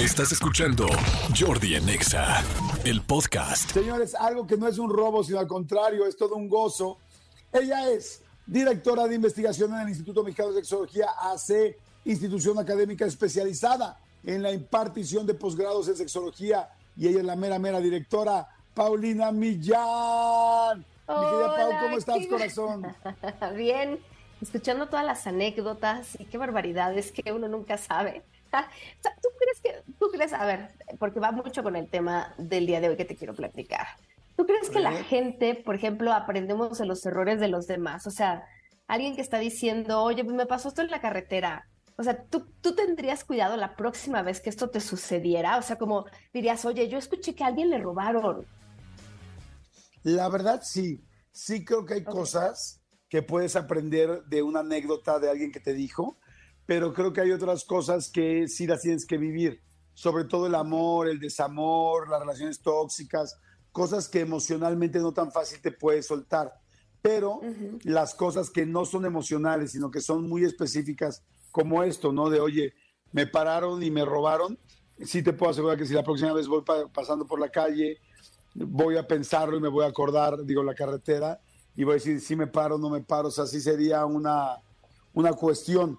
Estás escuchando Jordi Anexa, el podcast. Señores, algo que no es un robo, sino al contrario, es todo un gozo. Ella es directora de investigación en el Instituto Mexicano de Sexología, AC, institución académica especializada en la impartición de posgrados en sexología, y ella es la mera, mera directora, Paulina Millán. Mi querida Pau, ¿cómo estás, corazón? Bien, escuchando todas las anécdotas y qué barbaridades que uno nunca sabe. ¿Tú crees que, tú crees, a ver, porque va mucho con el tema del día de hoy que te quiero platicar. ¿Tú crees que la gente, por ejemplo, aprendemos de los errores de los demás? O sea, alguien que está diciendo, oye, me pasó esto en la carretera. O sea, ¿tú, tú tendrías cuidado la próxima vez que esto te sucediera. O sea, como dirías, oye, yo escuché que a alguien le robaron. La verdad, sí. Sí creo que hay cosas que puedes aprender de una anécdota de alguien que te dijo, pero creo que hay otras cosas que sí las tienes que vivir, sobre todo el amor, el desamor, las relaciones tóxicas, cosas que emocionalmente no tan fácil te puedes soltar, pero las cosas que no son emocionales, sino que son muy específicas, como esto, ¿no? De, oye, me pararon y me robaron, sí te puedo asegurar que si la próxima vez voy pasando por la calle, voy a pensarlo y me voy a acordar, digo, la carretera, y voy a decir si me paro o no me paro, o sea, sí sería una, una cuestión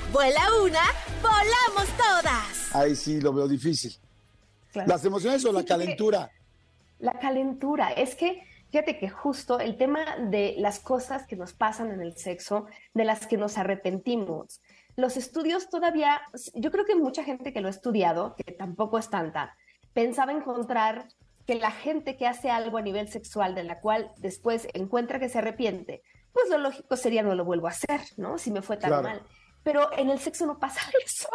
Vuela una, volamos todas. Ahí sí lo veo difícil. ¿Las emociones o la calentura? La calentura. Es que, fíjate que justo el tema de las cosas que nos pasan en el sexo, de las que nos arrepentimos. Los estudios todavía, yo creo que mucha gente que lo ha estudiado, que tampoco es tanta, pensaba encontrar que la gente que hace algo a nivel sexual de la cual después encuentra que se arrepiente, pues lo lógico sería no lo vuelvo a hacer, ¿no? Si me fue tan mal. Pero en el sexo no pasa eso.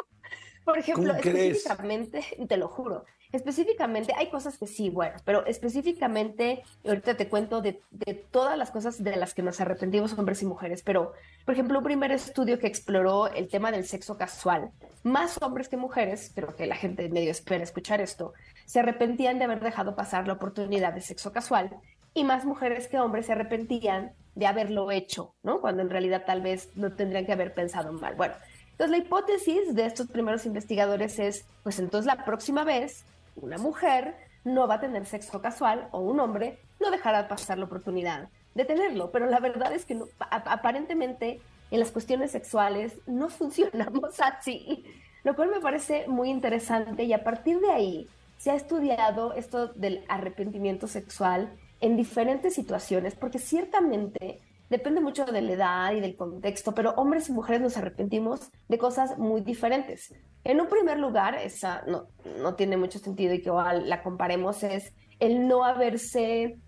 Por ejemplo, específicamente, te lo juro, específicamente hay cosas que sí, bueno, pero específicamente, ahorita te cuento de, de, todas las cosas de las que nos arrepentimos hombres y mujeres, pero, por ejemplo, un primer estudio que exploró el tema del sexo casual, más hombres que mujeres, pero que la gente medio espera escuchar esto, se arrepentían de haber dejado pasar la oportunidad de sexo casual y más mujeres que hombres se arrepentían de haberlo hecho, ¿no? Cuando en realidad tal vez no tendrían que haber pensado mal. Bueno, entonces la hipótesis de estos primeros investigadores es, pues entonces la próxima vez una mujer no va a tener sexo casual o un hombre no dejará pasar la oportunidad de tenerlo, pero la verdad es que no, aparentemente en las cuestiones sexuales no funcionamos así, lo cual me parece muy interesante y a partir de ahí se ha estudiado esto del arrepentimiento sexual en diferentes situaciones, porque ciertamente depende mucho de la edad y del contexto, pero hombres y mujeres nos arrepentimos de cosas muy diferentes. En un primer lugar, esa no, no tiene mucho sentido y que la comparemos, es el no haberse,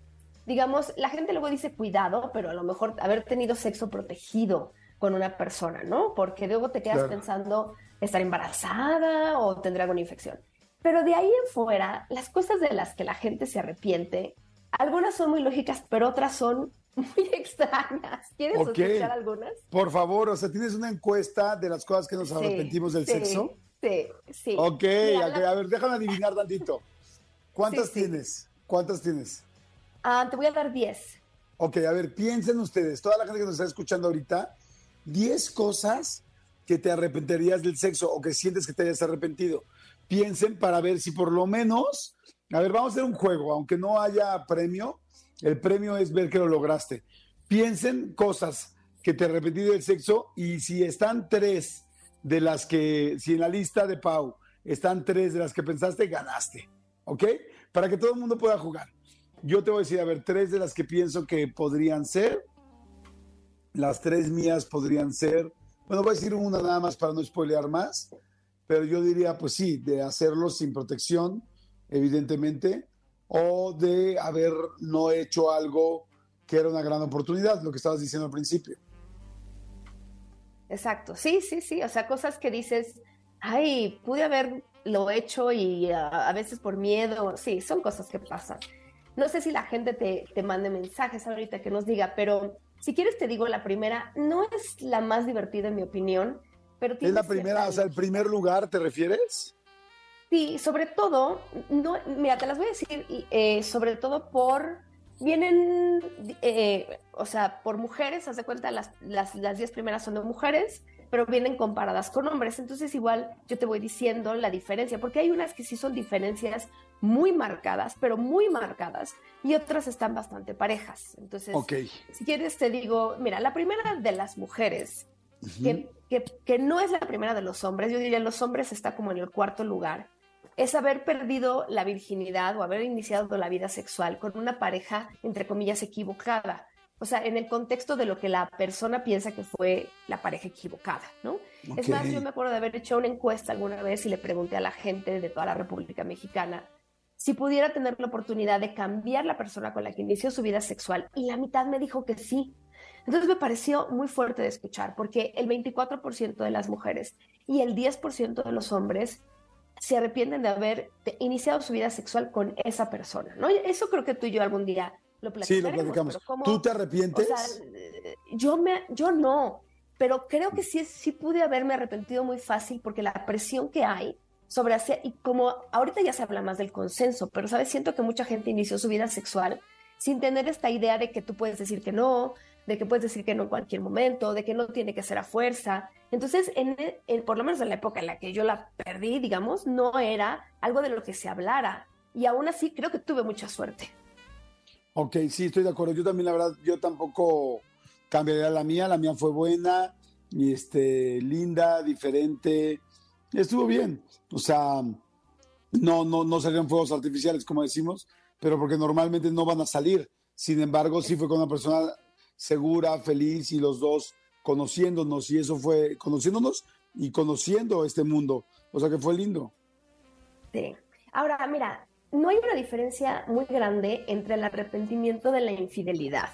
digamos, la gente luego dice cuidado, pero a lo mejor haber tenido sexo protegido con una persona, ¿no? Porque luego te quedas pensando estar embarazada o tendrá alguna infección. Pero de ahí en fuera, las cosas de las que la gente se arrepiente algunas son muy lógicas, pero otras son muy extrañas. ¿Quieres escuchar algunas? Por favor, o sea, ¿tienes una encuesta de las cosas que nos arrepentimos del sexo? Sí, sí. Ok, a ver, déjame adivinar tantito. ¿Cuántas tienes? ¿Cuántas tienes? Ah, te voy a dar 10. Ok, a ver, piensen ustedes, toda la gente que nos está escuchando ahorita, 10 cosas que te arrepentirías del sexo o que sientes que te hayas arrepentido. Piensen para ver si por lo menos a ver, vamos a hacer un juego, aunque no haya premio, el premio es ver que lo lograste. Piensen cosas que te repetido del sexo y si están tres de las que, si en la lista de Pau están tres de las que pensaste, ganaste. ¿Ok? Para que todo el mundo pueda jugar. Yo te voy a decir, a ver, tres de las que pienso que podrían ser. Las tres mías podrían ser. Bueno, voy a decir una nada más para no spoilear más. Pero yo diría, pues sí, de hacerlo sin protección, evidentemente, o de haber no hecho algo que era una gran oportunidad, lo que estabas diciendo al principio. Exacto, sí, sí, sí, o sea, cosas que dices, ay, pude haberlo hecho y a, veces por miedo, sí, son cosas que pasan. No sé si la gente te, te mande mensajes ahorita que nos diga, pero si quieres te digo, la primera no es la más divertida en mi opinión, pero... ¿Es la primera, o sea, el primer lugar, te refieres? Sí, sobre todo, no, mira, te las voy a decir, eh, sobre todo por vienen, eh, o sea, por mujeres, haz de cuenta, las, las, las diez primeras son de mujeres, pero vienen comparadas con hombres. Entonces, igual yo te voy diciendo la diferencia, porque hay unas que sí son diferencias muy marcadas, pero muy marcadas, y otras están bastante parejas. Entonces, si quieres, te digo, mira, la primera de las mujeres, que, que, que no es la primera de los hombres, yo diría los hombres está como en el cuarto lugar, es haber perdido la virginidad o haber iniciado la vida sexual con una pareja, entre comillas, equivocada. O sea, en el contexto de lo que la persona piensa que fue la pareja equivocada, ¿no? Es más, yo me acuerdo de haber hecho una encuesta alguna vez y le pregunté a la gente de toda la República Mexicana si pudiera tener la oportunidad de cambiar la persona con la que inició su vida sexual y la mitad me dijo que sí. Entonces me pareció muy fuerte de escuchar porque el 24% de las mujeres y el 10% de los hombres se arrepienten de haber iniciado su vida sexual con esa persona, ¿no? Eso creo que tú y yo algún día lo platicamos. Sí, lo platicamos. ¿Tú te arrepientes? yo, me, yo no, pero creo que sí, sí pude haberme arrepentido muy fácil porque la presión que hay sobre hacer, y como ahorita ya se habla más del consenso, pero sabes, siento que mucha gente inició su vida sexual sin tener esta idea de que tú puedes decir que no, de que puedes decir que no en cualquier momento, de que no tiene que ser a fuerza. Entonces, en, por lo menos en la época en la que yo la perdí, digamos, no era algo de lo que se hablara. Y aún así creo que tuve mucha suerte. Ok, sí, estoy de acuerdo. Yo también, la verdad, yo tampoco cambiaría la mía. La mía fue buena, y este, linda, diferente. Estuvo bien. O sea, no, no, no salieron fuegos artificiales, como decimos, pero porque normalmente no van a salir. Sin embargo, sí fue con una persona segura, feliz y los dos conociéndonos y eso fue conociéndonos y conociendo este mundo. O sea que fue lindo. Sí. Ahora, mira, no hay una diferencia muy grande entre el arrepentimiento de la infidelidad,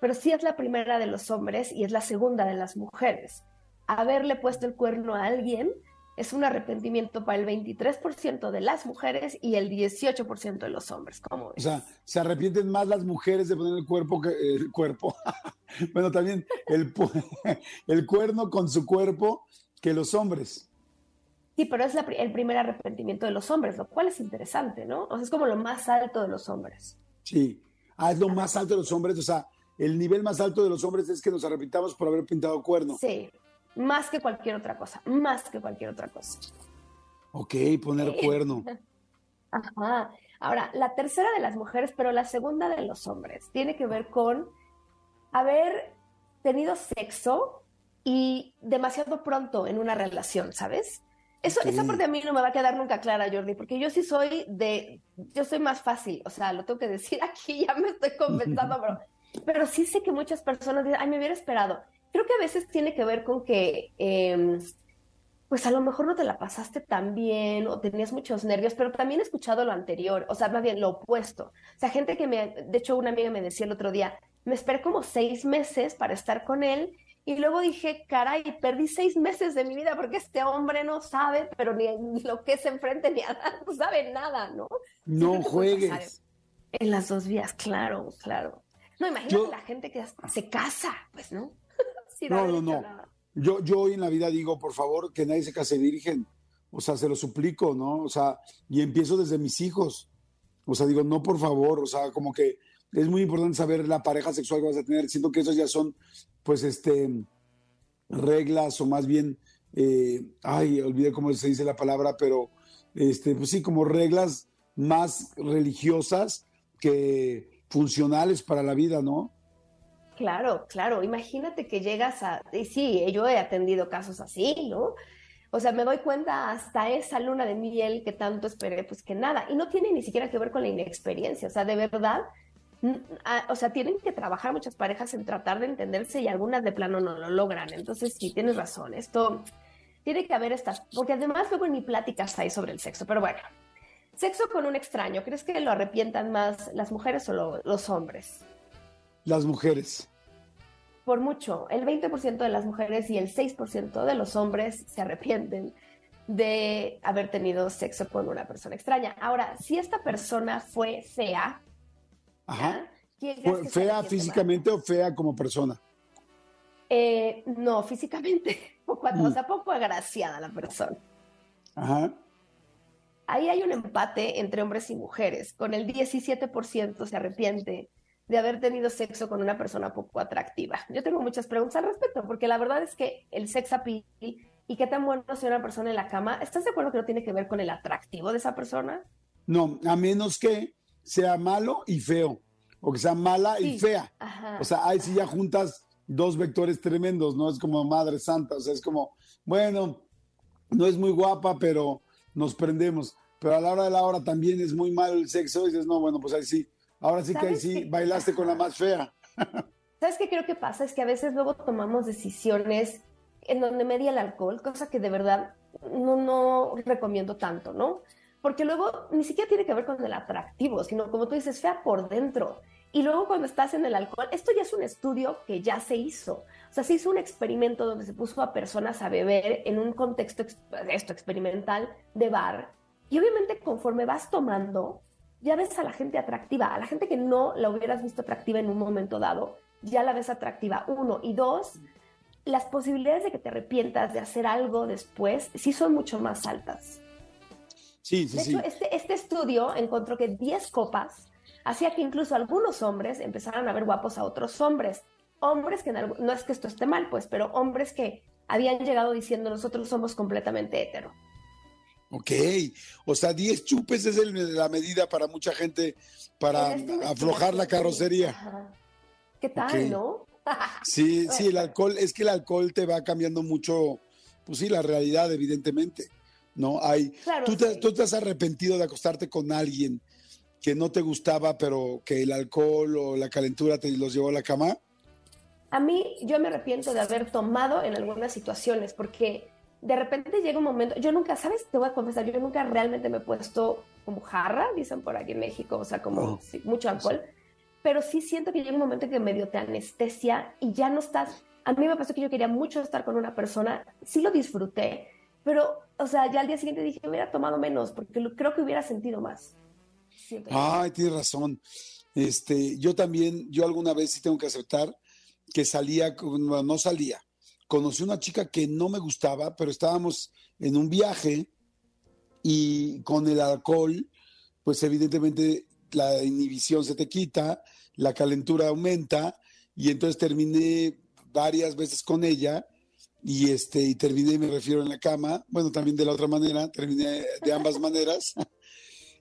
pero sí es la primera de los hombres y es la segunda de las mujeres. Haberle puesto el cuerno a alguien es un arrepentimiento para el 23% de las mujeres y el 18% de los hombres. ¿Cómo O sea, se arrepienten más las mujeres de poner el cuerpo que el cuerpo. bueno, también el, el cuerno con su cuerpo que los hombres. Sí, pero es el primer arrepentimiento de los hombres, lo cual es interesante, ¿no? O sea, es como lo más alto de los hombres. Sí. Ah, es lo más alto de los hombres. O sea, el nivel más alto de los hombres es que nos arrepintamos por haber pintado cuerno. Sí, más que cualquier otra cosa, más que cualquier otra cosa. Ok, poner cuerno. Ajá. Ahora, la tercera de las mujeres, pero la segunda de los hombres, tiene que ver con haber tenido sexo y demasiado pronto en una relación, ¿sabes? Eso, Esa parte a mí no me va a quedar nunca clara, Jordi, porque yo sí soy de, yo soy más fácil, o sea, lo tengo que decir aquí, ya me estoy compensando, pero, pero sí sé que muchas personas dicen, ay, me hubiera esperado creo que a veces tiene que ver con que, em, pues a lo mejor no te la pasaste tan bien o tenías muchos nervios, pero también he escuchado lo anterior, o sea, más bien lo opuesto. O sea, gente que me, de hecho una amiga me decía el otro día, me esperé como seis meses para estar con él y luego dije, caray, perdí seis meses de mi vida porque este hombre no sabe, pero ni, lo que es enfrente ni a no sabe nada, ¿no? No juegues. En las dos vías, claro, claro. No, imagínate la gente que se casa, pues, ¿no? No, no, no. Yo, yo hoy en la vida digo, por favor, que nadie se case virgen. O sea, se lo suplico, ¿no? O sea, y empiezo desde mis hijos. O sea, digo, no, por favor. O sea, como que es muy importante saber la pareja sexual que vas a tener. Siento que esos ya son, pues, este, reglas o más bien, eh, ay, olvidé cómo se dice la palabra, pero, este, pues sí, como reglas más religiosas que funcionales para la vida, ¿no? Claro, claro. Imagínate que llegas a, y sí, yo he atendido casos así, ¿no? O sea, me doy cuenta hasta esa luna de miel que tanto esperé, pues que nada. Y no tiene ni siquiera que ver con la inexperiencia. O sea, de verdad, o sea, tienen que trabajar muchas parejas en tratar de entenderse y algunas de plano no lo logran. Entonces, sí, tienes razón. Esto tiene que haber estas, porque además luego ni pláticas hay sobre el sexo. Pero bueno, sexo con un extraño, ¿crees que lo arrepientan más las mujeres o los hombres? Las mujeres por mucho, el 20% de las mujeres y el 6% de los hombres se arrepienten de haber tenido sexo con una persona extraña. Ahora, si esta persona fue fea, Ajá. ¿Fue ¿Fea físicamente o fea como persona? Eh, no, físicamente, poco, o sea, poco agraciada la persona. Ajá. Ahí hay un empate entre hombres y mujeres. Con el 17% se arrepiente de haber tenido sexo con una persona poco atractiva? Yo tengo muchas preguntas al respecto, porque la verdad es que el sex appeal y qué tan bueno sea una persona en la cama, ¿estás de acuerdo que no tiene que ver con el atractivo de esa persona? No, a menos que sea malo y feo, o que sea mala y fea. O sea, ahí sí ya juntas dos vectores tremendos, ¿no? Es como Madre Santa, o sea, es como, bueno, no es muy guapa, pero nos prendemos. Pero a la hora de la hora también es muy malo el sexo y dices, no, bueno, pues ahí sí, Ahora sí que ahí sí bailaste con la más fea. ¿Sabes qué creo que pasa? Es que a veces luego tomamos decisiones en donde media el alcohol, cosa que de verdad no, no recomiendo tanto, ¿no? Porque luego ni siquiera tiene que ver con el atractivo, sino como tú dices, fea por dentro. Y luego cuando estás en el alcohol, esto ya es un estudio que ya se hizo. O sea, se hizo un experimento donde se puso a personas a beber en un contexto esto experimental de bar. Y obviamente conforme vas tomando, ya ves a la gente atractiva, a la gente que no la hubieras visto atractiva en un momento dado, ya la ves atractiva, uno. Y dos, las posibilidades de que te arrepientas de hacer algo después sí son mucho más altas. Sí, sí, de hecho, Este, este estudio encontró que 10 copas hacía que incluso algunos hombres empezaran a ver guapos a otros hombres. Hombres que, no es que esto esté mal, pues, pero hombres que habían llegado diciendo nosotros somos completamente hetero. Ok, o sea, 10 chupes es la medida para mucha gente para aflojar la carrocería. ¿Qué tal, no? sí, sí, el alcohol, es que el alcohol te va cambiando mucho, pues sí, la realidad, evidentemente. ¿No? Hay, ¿tú, te, ¿Tú te has arrepentido de acostarte con alguien que no te gustaba, pero que el alcohol o la calentura te los llevó a la cama? A mí, yo me arrepiento de haber tomado en algunas situaciones, porque de repente llega un momento, yo nunca, ¿sabes? Te voy a confesar, yo nunca realmente me he puesto como jarra, dicen por aquí en México, o sea, como oh. mucho alcohol, pero sí siento que llega un momento que medio te anestesia y ya no estás, a mí me pasó que yo quería mucho estar con una persona, sí lo disfruté, pero, o sea, ya al día siguiente dije, hubiera tomado menos, porque creo que hubiera sentido más. Ay, tienes razón. Este, yo también, yo alguna vez sí tengo que aceptar que salía, no salía, conocí una chica que no me gustaba, pero estábamos en un viaje y con el alcohol, pues evidentemente la inhibición se te quita, la calentura aumenta y entonces terminé varias veces con ella y este y terminé me refiero en la cama, bueno, también de la otra manera, terminé de ambas maneras.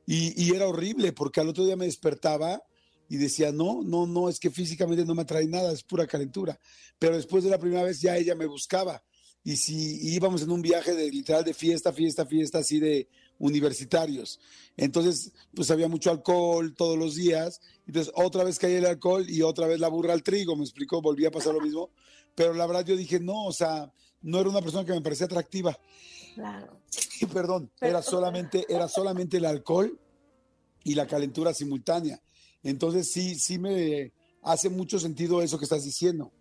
Y, y era horrible porque al otro día me despertaba y decía, no, no, no, es que físicamente no me atrae nada, es pura calentura. Pero después de la primera vez ya ella me buscaba. Y si íbamos en un viaje de literal de fiesta, fiesta, fiesta, así de universitarios. Entonces, pues había mucho alcohol todos los días. Entonces, otra vez caía el alcohol y otra vez la burra al trigo, me explicó, volvía a pasar lo mismo. Pero la verdad yo dije, no, o sea, no era una persona que me parecía atractiva. Claro. Perdón, era solamente, era solamente el alcohol y la calentura simultánea. Entonces sí, sí me hace mucho sentido eso que estás diciendo.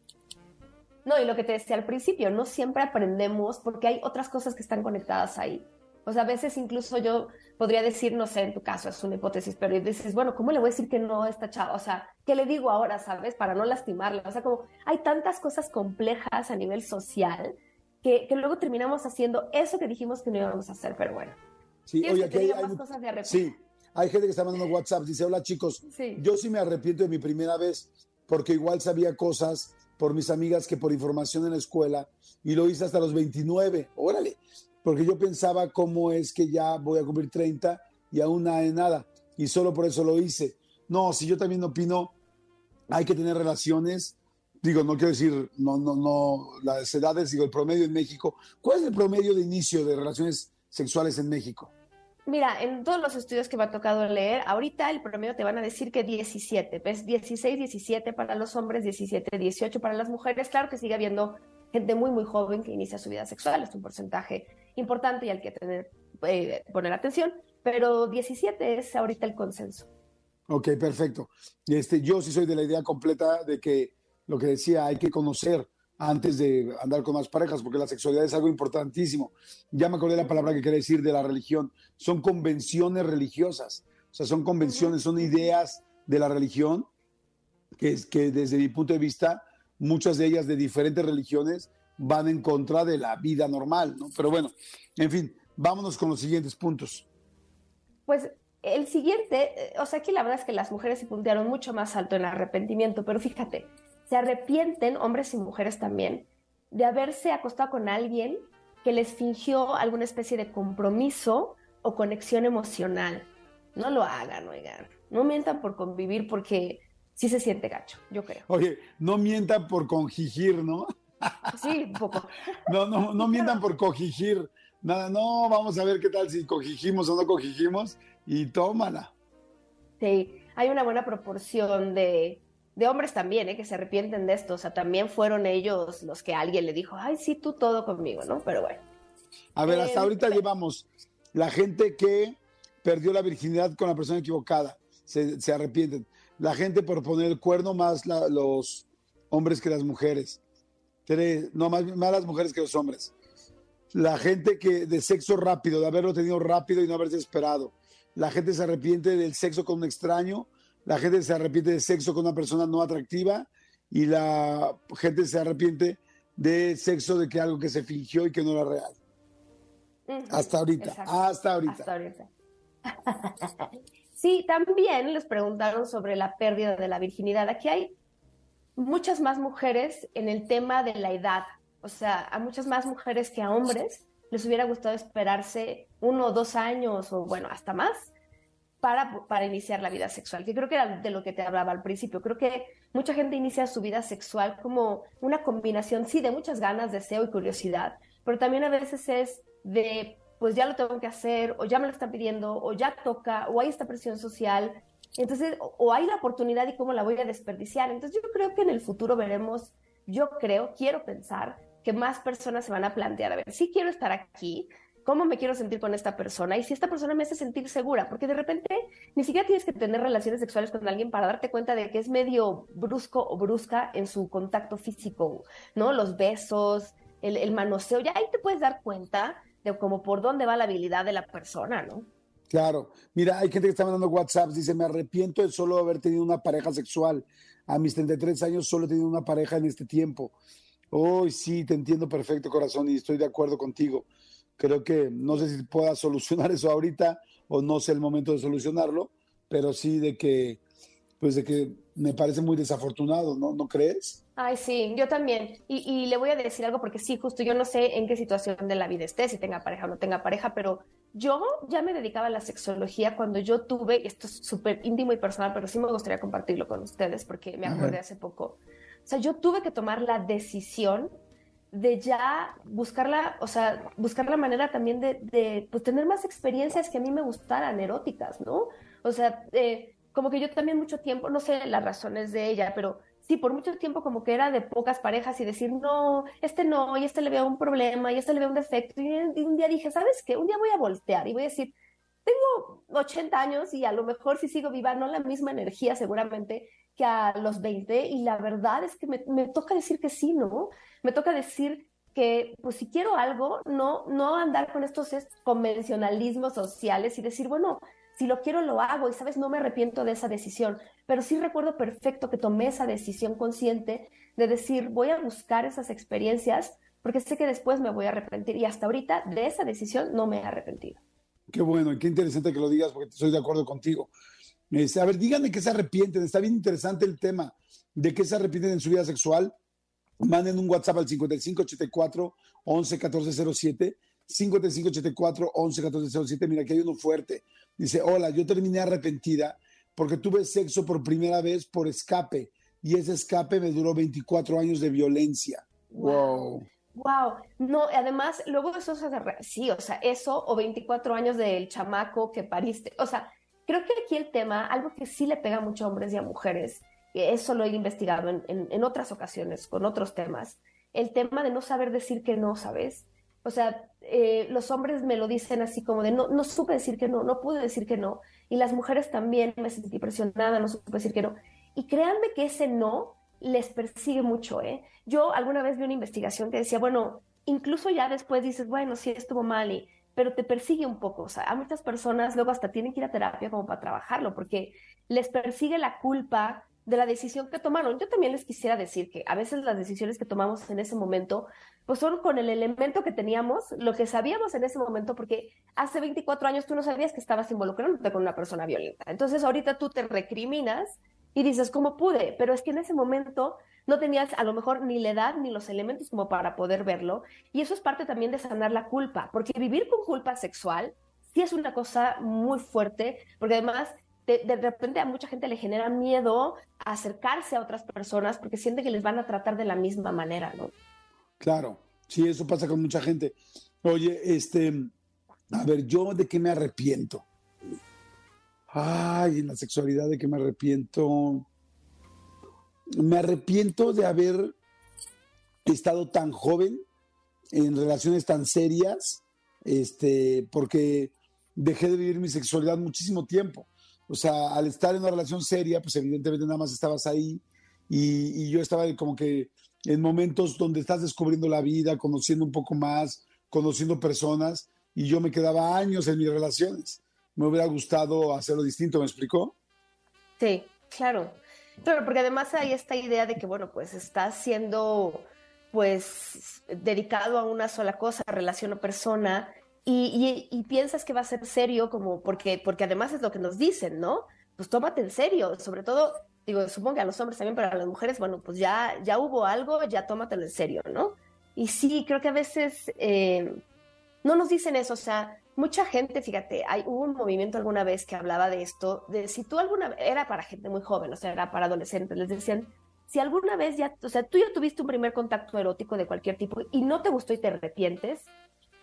No, y lo que te decía al principio, no siempre aprendemos porque hay otras cosas que están conectadas ahí. O sea, a veces incluso yo podría decir, no sé, en tu caso es una hipótesis, pero dices, bueno, ¿cómo le voy a decir que no a esta chava? O sea, ¿qué le digo ahora, sabes? Para no lastimarla. O sea, como hay tantas cosas complejas a nivel social que, que luego terminamos haciendo eso que dijimos que no íbamos a hacer, pero bueno. Sí, oye, aquí hay, más cosas de Sí, hay gente que está mandando WhatsApp, dice, hola chicos, yo sí me arrepiento de mi primera vez, porque igual sabía cosas por mis amigas que por información en la escuela, y lo hice hasta los 29, órale, porque yo pensaba cómo es que ya voy a cumplir 30 y aún nada de nada, y solo por eso lo hice. No, si yo también opino, hay que tener relaciones digo, no quiero decir, no, no, no, las edades, digo, el promedio en México. ¿Cuál es el promedio de inicio de relaciones sexuales en México? Mira, en todos los estudios que me ha tocado leer, ahorita el promedio te van a decir que 17, ¿ves? 16, 17 para los hombres, 17, 18 para las mujeres. Claro que sigue habiendo gente muy, muy joven que inicia su vida sexual, es un porcentaje importante y al que tener, eh, poner atención, pero 17 es ahorita el consenso. Ok, perfecto. Este, yo sí soy de la idea completa de que lo que decía, hay que conocer antes de andar con más parejas, porque la sexualidad es algo importantísimo. Ya me acordé la palabra que quiere decir de la religión. Son convenciones religiosas. O sea, son convenciones, son ideas de la religión que, es, que desde mi punto de vista, muchas de ellas de diferentes religiones van en contra de la vida normal, ¿no? Pero bueno, en fin, vámonos con los siguientes puntos. Pues el siguiente, eh, o sea, aquí la verdad es que las mujeres se puntearon mucho más alto en arrepentimiento, pero fíjate, se arrepienten, hombres y mujeres también, de haberse acostado con alguien que les fingió alguna especie de compromiso o conexión emocional. No lo hagan, oigan. No mientan por convivir porque sí se siente gacho, yo creo. Oye, no mientan por congigir, ¿no? Sí, un poco. No, no, no mientan por cogigir. Nada, no, vamos a ver qué tal si cogijimos o no cogijimos y tómala. Sí, hay una buena proporción de de hombres también, ¿eh? que se arrepienten de esto. O sea, también fueron ellos los que alguien le dijo, ay, sí, tú todo conmigo, ¿no? Pero bueno. A ver, hasta ahorita llevamos la gente que perdió la virginidad con la persona equivocada, se, se arrepienten. La gente por poner el cuerno más los hombres que las mujeres. no, más, más las mujeres que los hombres. La gente que de sexo rápido, de haberlo tenido rápido y no haberse esperado. La gente se arrepiente del sexo con un extraño la gente se arrepiente de sexo con una persona no atractiva y la gente se arrepiente de sexo de que algo que se fingió y que no era real. hasta ahorita, hasta ahorita. Hasta ahorita. sí, también les preguntaron sobre la pérdida de la virginidad. Aquí hay muchas más mujeres en el tema de la edad. O sea, a muchas más mujeres que a hombres les hubiera gustado esperarse uno o dos años o bueno, hasta más para, para iniciar la vida sexual, que creo que era de lo que te hablaba al principio. Creo que mucha gente inicia su vida sexual como una combinación, sí, de muchas ganas, deseo y curiosidad, pero también a veces es de, pues ya lo tengo que hacer, o ya me lo están pidiendo, o ya toca, o hay esta presión social. Entonces, o, hay la oportunidad y cómo la voy a desperdiciar. Entonces, yo creo que en el futuro veremos, yo creo, quiero pensar que más personas se van a plantear, a ver, sí quiero estar aquí, cómo me quiero sentir con esta persona y si esta persona me hace sentir segura, porque de repente ni siquiera tienes que tener relaciones sexuales con alguien para darte cuenta de que es medio brusco o brusca en su contacto físico, ¿no? Los besos, el, manoseo, ya ahí te puedes dar cuenta de cómo por dónde va la habilidad de la persona, ¿no? Claro, mira, hay gente que está mandando WhatsApp, dice, me arrepiento de solo haber tenido una pareja sexual. A mis 33 años solo he tenido una pareja en este tiempo. Hoy sí, te entiendo perfecto, corazón, y estoy de acuerdo contigo. Creo que no sé si pueda solucionar eso ahorita o no sé el momento de solucionarlo, pero sí de que, pues de que me parece muy desafortunado, ¿no? ¿No crees? Ay, sí, yo también. Y, y, le voy a decir algo porque sí, justo yo no sé en qué situación de la vida esté, si tenga pareja o no tenga pareja, pero yo ya me dedicaba a la sexología cuando yo tuve, esto es súper íntimo y personal, pero sí me gustaría compartirlo con ustedes porque me acordé hace poco. O sea, yo tuve que tomar la decisión de ya buscar la, o sea, buscar la manera también de, de pues, tener más experiencias que a mí me gustaran, eróticas, ¿no? O sea, eh, como que yo también mucho tiempo, no sé las razones de ella, pero sí, por mucho tiempo como que era de pocas parejas y decir, no, este no, y este le veo un problema, y este le veo un defecto. Y un día dije, ¿sabes qué? Un día voy a voltear y voy a decir, tengo 80 años y a lo mejor si sigo viva, no la misma energía seguramente que a los 20 y la verdad es que me, toca decir que sí, ¿no? Me toca decir que pues si quiero algo, no, no andar con estos convencionalismos sociales y decir, bueno, si lo quiero lo hago y sabes, no me arrepiento de esa decisión, pero sí recuerdo perfecto que tomé esa decisión consciente de decir, voy a buscar esas experiencias porque sé que después me voy a arrepentir y hasta ahorita de esa decisión no me he arrepentido. Qué bueno y qué interesante que lo digas porque estoy de acuerdo contigo. Este, a ver, díganme qué se arrepienten. Está bien interesante el tema de qué se arrepienten en su vida sexual. Manden un WhatsApp al 5584 11 1407. 5584 11 1407. Mira, aquí hay uno fuerte. Dice: Hola, yo terminé arrepentida porque tuve sexo por primera vez por escape y ese escape me duró 24 años de violencia. Wow. Wow. No, además, luego eso se sí, o sea, eso o 24 años del chamaco que pariste. O sea, creo que aquí el tema, algo que sí le pega mucho a hombres y a mujeres, eso lo he investigado en, en otras ocasiones con otros temas, el tema de no saber decir que no, ¿sabes? O sea, eh, los hombres me lo dicen así como de no, no supe decir que no, no pude decir que no. Y las mujeres también me sentí presionada, no supe decir que no. Y créanme que ese no les persigue mucho, ¿eh? Yo alguna vez vi una investigación que decía, bueno, incluso ya después dices, bueno, sí estuvo mal, y, pero te persigue un poco. O sea, a muchas personas luego hasta tienen que ir a terapia como para trabajarlo, porque les persigue la culpa de la decisión que tomaron. Yo también les quisiera decir que a veces las decisiones que tomamos en ese momento, pues son con el elemento que teníamos, lo que sabíamos en ese momento, porque hace 24 años tú no sabías que estabas involucrándote con una persona violenta. Entonces ahorita tú te recriminas y dices, ¿cómo pude? Pero es que en ese momento no tenías a lo mejor ni la edad ni los elementos como para poder verlo. Y eso es parte también de sanar la culpa, porque vivir con culpa sexual sí es una cosa muy fuerte, porque además de, repente a mucha gente le genera miedo acercarse a otras personas porque siente que les van a tratar de la misma manera, ¿no? Claro, sí, eso pasa con mucha gente. Oye, este, a ver, yo de qué me arrepiento. Ay, en la sexualidad de qué me arrepiento. Me arrepiento de haber estado tan joven en relaciones tan serias, este, porque dejé de vivir mi sexualidad muchísimo tiempo. O sea, al estar en una relación seria, pues evidentemente nada más estabas ahí y, yo estaba como que en momentos donde estás descubriendo la vida, conociendo un poco más, conociendo personas, y yo me quedaba años en mis relaciones. Me hubiera gustado hacerlo distinto, ¿me explicó? Sí, claro. Claro, porque además hay esta idea de que, bueno, pues estás siendo, pues, dedicado a una sola cosa, relación o persona, y, piensas que va a ser serio, como porque, porque además es lo que nos dicen, ¿no? Pues tómate en serio, sobre todo, digo, supongo que a los hombres también, pero a las mujeres, bueno, pues ya, ya hubo algo, ya tómatelo en serio, ¿no? Y sí, creo que a veces eh, no nos dicen eso, o sea, mucha gente, fíjate, hay, hubo un movimiento alguna vez que hablaba de esto, de si tú alguna era para gente muy joven, o sea, era para adolescentes, les decían, si alguna vez ya, o sea, tú ya tuviste un primer contacto erótico de cualquier tipo y no te gustó y te arrepientes,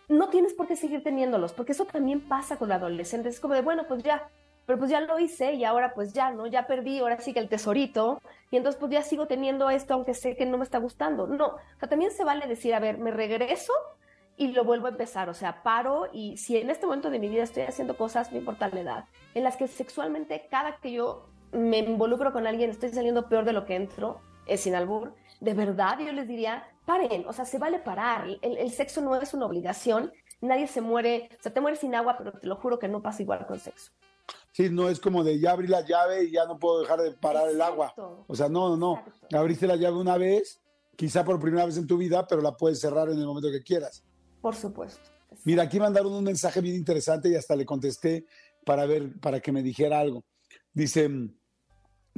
no tienes por qué seguir teniéndolos, porque eso también pasa con la adolescente. Es como de, bueno, pues ya, pero pues ya lo hice y ahora pues ya, ¿no? Ya perdí, ahora sí que el tesorito, y entonces pues ya sigo teniendo esto aunque sé que no me está gustando. No, también se vale decir, a ver, me regreso y lo vuelvo a empezar, o sea, paro y si en este momento de mi vida estoy haciendo cosas, no importa la edad, en las que sexualmente cada que yo me involucro con alguien estoy saliendo peor de lo que entro, es sin albur, de verdad yo les diría, paren, o sea, se vale parar, el, sexo no es una obligación, nadie se muere, o sea, te mueres sin agua, pero te lo juro que no pasa igual con sexo. Sí, no es como de ya abrí la llave y ya no puedo dejar de parar el agua. O sea, no, no, no. Abriste la llave una vez, quizá por primera vez en tu vida, pero la puedes cerrar en el momento que quieras. Por supuesto. Mira, aquí mandaron un mensaje bien interesante y hasta le contesté para ver, para que me dijera algo. Dice,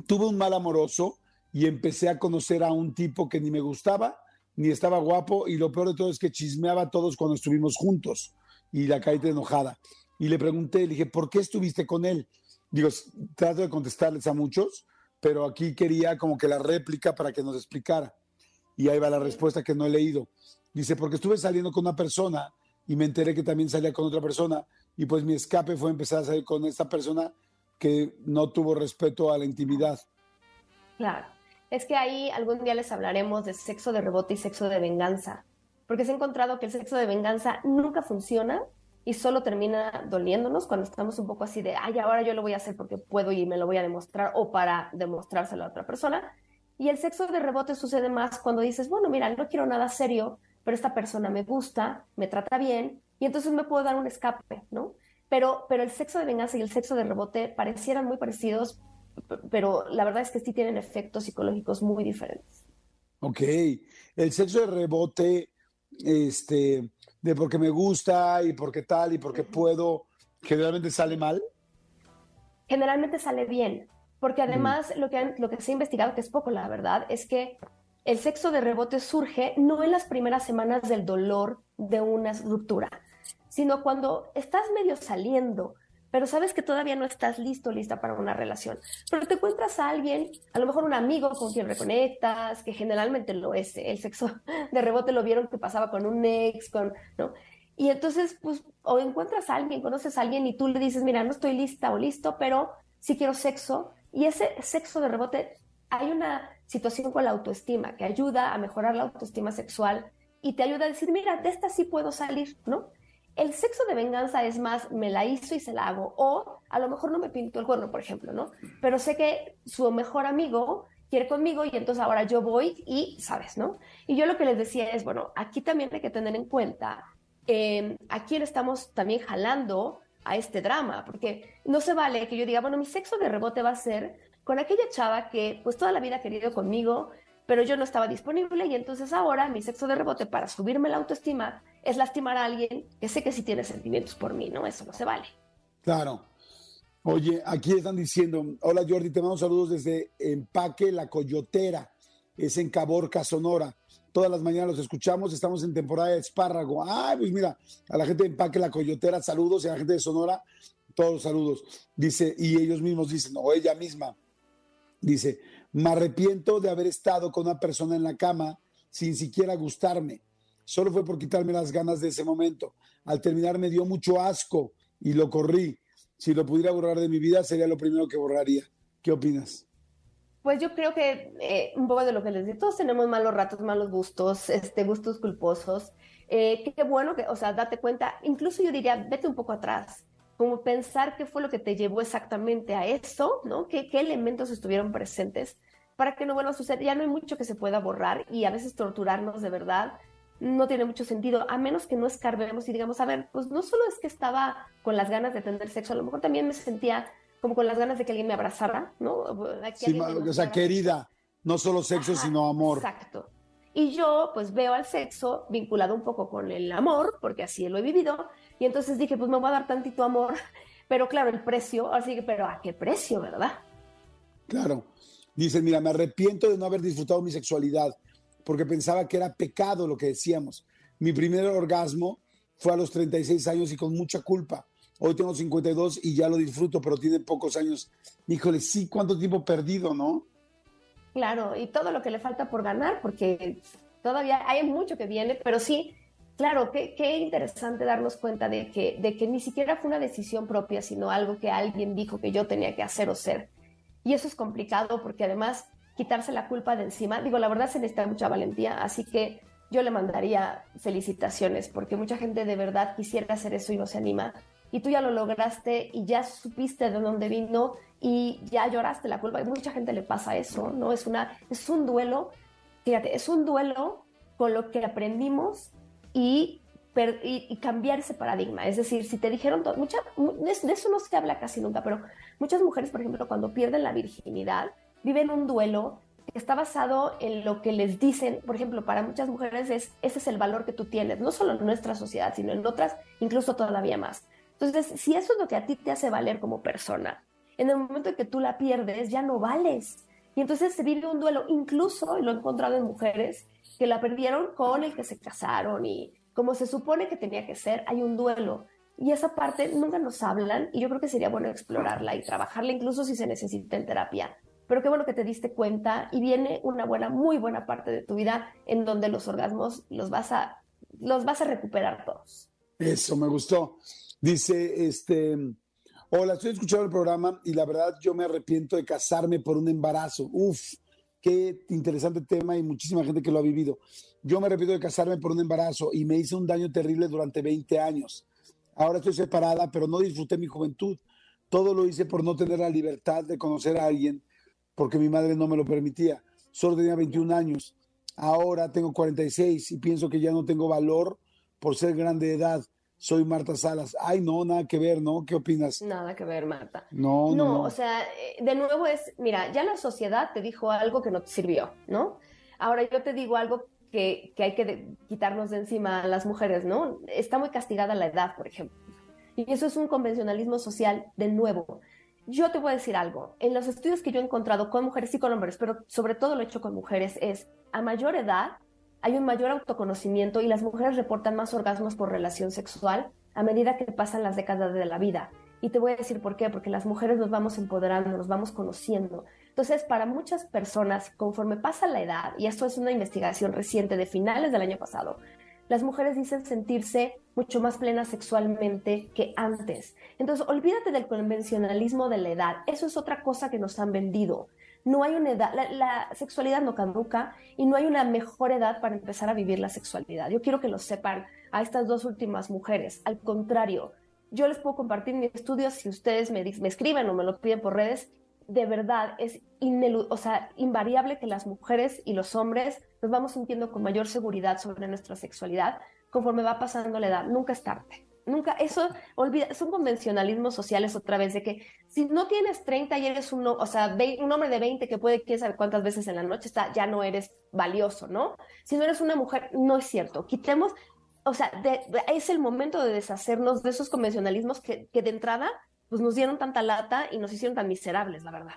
tuve un mal amoroso y empecé a conocer a un tipo que ni me gustaba ni estaba guapo y lo peor de todo es que chismeaba a todos cuando estuvimos juntos y la caída enojada. Y le pregunté, le dije, ¿por qué estuviste con él? Digo, trato de contestarles a muchos, pero aquí quería como que la réplica para que nos explicara. Y ahí va la respuesta que no he leído. Dice, porque estuve saliendo con una persona y me enteré que también salía con otra persona y pues mi escape fue empezar a salir con esta persona que no tuvo respeto a la intimidad. Claro es que ahí algún día les hablaremos de sexo de rebote y sexo de venganza, porque se ha encontrado que el sexo de venganza nunca funciona y solo termina doliéndonos cuando estamos un poco así de, ay, ahora yo lo voy a hacer porque puedo y me lo voy a demostrar o para demostrárselo a otra persona. Y el sexo de rebote sucede más cuando dices, bueno, mira, no quiero nada serio, pero esta persona me gusta, me trata bien y entonces me puedo dar un escape, ¿no? Pero, pero el sexo de venganza y el sexo de rebote parecieran muy parecidos, pero la verdad es que sí tienen efectos psicológicos muy diferentes. Ok, el sexo de rebote, este, de porque me gusta y porque tal y porque puedo, generalmente sale mal. Generalmente sale bien, porque además lo, que lo que se ha investigado, que es poco la verdad, es que el sexo de rebote surge no en las primeras semanas del dolor de una ruptura, sino cuando estás medio saliendo, pero sabes que todavía no estás listo, lista para una relación. Pero te encuentras a alguien, a lo mejor un amigo con quien reconectas, que generalmente lo es, el sexo de rebote lo vieron que pasaba con un ex, con, ¿no? Y entonces, pues, o encuentras a alguien, conoces a alguien y tú le dices, mira, no estoy lista o listo, pero sí quiero sexo. Y ese sexo de rebote, hay una situación con la autoestima que ayuda a mejorar la autoestima sexual y te ayuda a decir, mira, de esta sí puedo salir, ¿no? El sexo de venganza es más, me la hizo y se la hago, o a lo mejor no me pinto el cuerno, por ejemplo, ¿no? Pero sé que su mejor amigo quiere conmigo y entonces ahora yo voy y, ¿sabes, no? Y yo lo que les decía es, bueno, aquí también hay que tener en cuenta eh, a quién estamos también jalando a este drama, porque no se vale que yo diga, bueno, mi sexo de rebote va a ser con aquella chava que pues toda la vida ha querido conmigo, pero yo no estaba disponible y entonces ahora mi sexo de rebote para subirme la autoestima es lastimar a alguien que sé que sí tiene sentimientos por mí, ¿no? Eso no se vale. Claro. Oye, aquí están diciendo, hola Jordi, te mando saludos desde Empaque La Coyotera, es en Caborca, Sonora. Todas las mañanas los escuchamos, estamos en temporada de espárrago. Ay, pues mira, a la gente de Empaque La Coyotera, saludos, y a la gente de Sonora, todos los saludos. Dice, y ellos mismos dicen, o ella misma, dice, me arrepiento de haber estado con una persona en la cama sin siquiera gustarme. Solo fue por quitarme las ganas de ese momento. Al terminar me dio mucho asco y lo corrí. Si lo pudiera borrar de mi vida, sería lo primero que borraría. ¿Qué opinas? Pues yo creo que eh, un poco de lo que les digo, todos tenemos malos ratos, malos gustos, este, gustos culposos. Eh, qué bueno que, o sea, date cuenta, incluso yo diría, vete un poco atrás, como pensar qué fue lo que te llevó exactamente a eso, ¿no? ¿Qué, qué elementos estuvieron presentes para que no vuelva a suceder? Ya no hay mucho que se pueda borrar y a veces torturarnos de verdad no tiene mucho sentido, a menos que no escarbemos y digamos, a ver, pues no solo es que estaba con las ganas de tener sexo, a lo mejor también me sentía como con las ganas de que alguien me abrazara, ¿no? Sí, o sea, querida, no solo sexo, sino amor. Exacto. Y yo pues veo al sexo vinculado un poco con el amor, porque así lo he vivido, y entonces dije, pues me voy a dar tantito amor, pero claro, el precio, así que, pero ¿a qué precio, verdad? Claro. Dice, mira, me arrepiento de no haber disfrutado mi sexualidad porque pensaba que era pecado lo que decíamos. Mi primer orgasmo fue a los 36 años y con mucha culpa. Hoy tengo 52 y ya lo disfruto, pero tiene pocos años. Híjole, sí, cuánto tiempo perdido, ¿no? Claro, y todo lo que le falta por ganar, porque todavía hay mucho que viene, pero sí, claro, qué, interesante darnos cuenta de que, de que ni siquiera fue una decisión propia, sino algo que alguien dijo que yo tenía que hacer o ser. Y eso es complicado porque además quitarse la culpa de encima. Digo, la verdad se necesita mucha valentía, así que yo le mandaría felicitaciones, porque mucha gente de verdad quisiera hacer eso y no se anima. Y tú ya lo lograste y ya supiste de dónde vino y ya lloraste la culpa. Y mucha gente le pasa eso, ¿no? Es, una, es un duelo, fíjate, es un duelo con lo que aprendimos y, y, cambiar ese paradigma. Es decir, si te dijeron, mucha, de eso no se habla casi nunca, pero muchas mujeres, por ejemplo, cuando pierden la virginidad, viven un duelo que está basado en lo que les dicen, por ejemplo, para muchas mujeres es, ese es el valor que tú tienes, no solo en nuestra sociedad, sino en otras, incluso todavía más. Entonces, si eso es lo que a ti te hace valer como persona, en el momento en que tú la pierdes, ya no vales. Y entonces se vive un duelo, incluso, y lo he encontrado en mujeres, que la perdieron con el que se casaron y como se supone que tenía que ser, hay un duelo. Y esa parte nunca nos hablan y yo creo que sería bueno explorarla y trabajarla incluso si se necesita en terapia pero qué bueno que te diste cuenta y viene una buena, muy buena parte de tu vida en donde los orgasmos los vas a, los vas a recuperar todos. Eso me gustó. Dice, este, hola, estoy escuchando el programa y la verdad yo me arrepiento de casarme por un embarazo. Uf, qué interesante tema y muchísima gente que lo ha vivido. Yo me arrepiento de casarme por un embarazo y me hice un daño terrible durante 20 años. Ahora estoy separada, pero no disfruté mi juventud. Todo lo hice por no tener la libertad de conocer a alguien porque mi madre no me lo permitía. Solo tenía 21 años. Ahora tengo 46 y pienso que ya no tengo valor por ser grande de edad. Soy Marta Salas. Ay, no, nada que ver, ¿no? ¿Qué opinas? Nada que ver, Marta. No, no. No, o sea, eh, de nuevo es, mira, ya la sociedad te dijo algo que no te sirvió, ¿no? Ahora yo te digo algo que, que hay que quitarnos de encima a las mujeres, ¿no? Está muy castigada la edad, por ejemplo. Y eso es un convencionalismo social de nuevo. Yo te voy a decir algo. En los estudios que yo he encontrado con mujeres y con hombres, pero sobre todo lo he hecho con mujeres, es a mayor edad hay un mayor autoconocimiento y las mujeres reportan más orgasmos por relación sexual a medida que pasan las décadas de la vida. Y te voy a decir por qué, porque las mujeres nos vamos empoderando, nos vamos conociendo. Entonces, para muchas personas, conforme pasa la edad, y esto es una investigación reciente de finales del año pasado, las mujeres dicen sentirse mucho más plenas sexualmente que antes. Entonces, olvídate del convencionalismo de la edad. Eso es otra cosa que nos han vendido. No hay una edad, la, sexualidad no caduca y no hay una mejor edad para empezar a vivir la sexualidad. Yo quiero que lo sepan a estas dos últimas mujeres. Al contrario, yo les puedo compartir mi estudio si ustedes me, me escriben o me lo piden por redes. De verdad, es o sea, invariable que las mujeres y los hombres nos vamos sintiendo con mayor seguridad sobre nuestra sexualidad conforme va pasando la edad. Nunca es tarde. Nunca, eso, olvida, son convencionalismos sociales otra vez, de que si no tienes 30 y eres un, o sea, un hombre de 20 que puede, quién sabe cuántas veces en la noche está, ya no eres valioso, ¿no? Si no eres una mujer, no es cierto. Quitemos o sea, es el momento de deshacernos de esos convencionalismos que, que, de entrada pues nos dieron tanta lata y nos hicieron tan miserables, la verdad.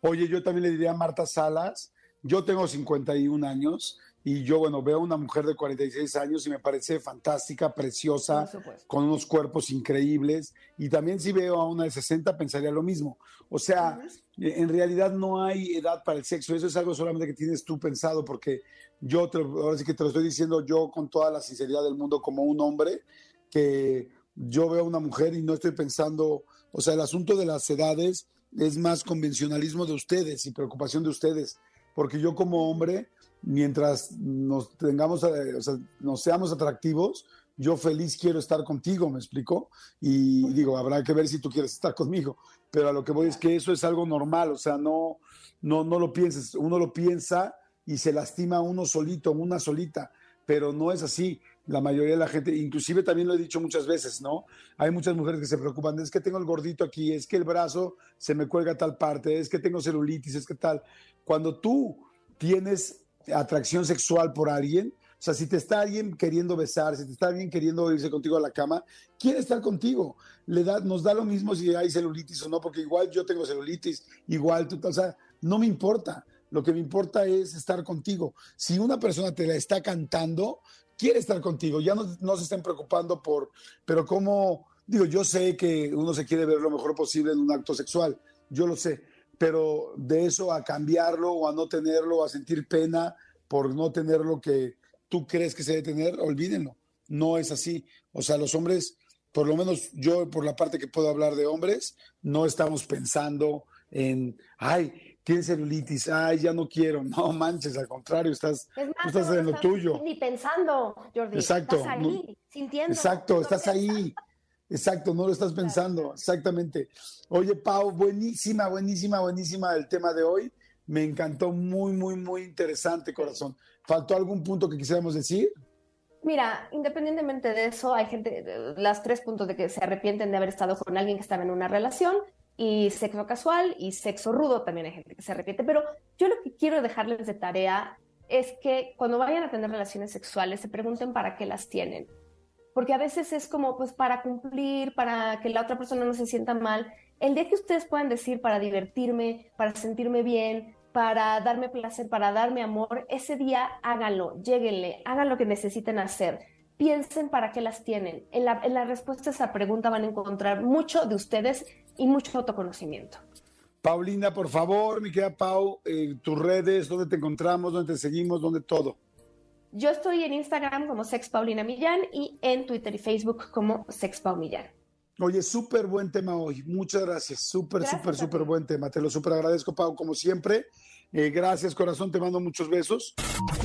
Oye, yo también le diría a Marta Salas, yo tengo 51 años y yo, bueno, veo a una mujer de 46 años y me parece fantástica, preciosa, con unos cuerpos increíbles. Y también si veo a una de 60 pensaría lo mismo. O sea, en realidad no hay edad para el sexo. Eso es algo solamente que tienes tú pensado porque yo te, ahora sí que te lo estoy diciendo yo con toda la sinceridad del mundo como un hombre, que yo veo a una mujer y no estoy pensando, o sea, el asunto de las edades es más convencionalismo de ustedes y preocupación de ustedes, porque yo como hombre, mientras nos tengamos, eh, o sea, nos seamos atractivos, yo feliz quiero estar contigo, ¿me explico? Y digo, habrá que ver si tú quieres estar conmigo, pero a lo que voy es que eso es algo normal, o sea, no, no, no lo pienses, uno lo piensa y se lastima uno solito, una solita, pero no es así. La mayoría de la gente, inclusive también lo he dicho muchas veces, ¿no? Hay muchas mujeres que se preocupan, es que tengo el gordito aquí, es que el brazo se me cuelga a tal parte, es que tengo celulitis, es que tal. Cuando tú tienes atracción sexual por alguien, o sea, si te está alguien queriendo besar, si te está alguien queriendo irse contigo a la cama, quiere estar contigo. Le da, nos da lo mismo si hay celulitis o no, porque igual yo tengo celulitis, igual tú, o sea, no me importa. Lo que me importa es estar contigo. Si una persona te la está cantando, quiere estar contigo. Ya no, no se estén preocupando por, pero cómo, digo, yo sé que uno se quiere ver lo mejor posible en un acto sexual, yo lo sé, pero de eso a cambiarlo o a no tenerlo, a sentir pena por no tener lo que tú crees que se debe tener, olvídenlo. No es así. O sea, los hombres, por lo menos yo por la parte que puedo hablar de hombres, no estamos pensando en, ay, tienes celulitis, ay, ya no quiero. No manches, al contrario, estás, estás en lo tuyo. Ni pensando, Jordi. Exacto. Estás ahí, sintiendo. Exacto, estás ahí. Exacto, no lo estás pensando, exactamente. Oye, Pau, buenísima, buenísima, buenísima el tema de hoy. Me encantó, muy, muy, muy interesante, corazón. ¿Faltó algún punto que quisiéramos decir? Mira, independientemente de eso, hay gente, las tres puntos de que se arrepienten de haber estado con alguien que estaba en una relación, y sexo casual y sexo rudo también hay gente que se repite, pero yo lo que quiero dejarles de tarea es que cuando vayan a tener relaciones sexuales se pregunten para qué las tienen. Porque a veces es como pues para cumplir, para que la otra persona no se sienta mal. El día que ustedes puedan decir para divertirme, para sentirme bien, para darme placer, para darme amor, ese día háganlo, lléguenle, hagan lo que necesiten hacer piensen para qué las tienen. En la, en respuesta a esa pregunta van a encontrar mucho de ustedes y mucho autoconocimiento. Paulina, por favor, mi querida Pau, eh, tus redes, dónde te encontramos, dónde te seguimos, dónde todo. Yo estoy en Instagram como Sex Paulina Millán y en Twitter y Facebook como Sex Paul Millán. Oye, súper buen tema hoy. Muchas gracias. Súper, súper, súper buen tema. Te lo súper agradezco, Pau, como siempre. Eh, gracias, corazón. Te mando muchos besos.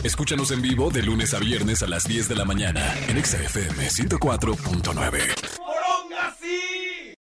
Escúchanos en vivo de lunes a viernes a las 10 de la mañana en XFM 104.9.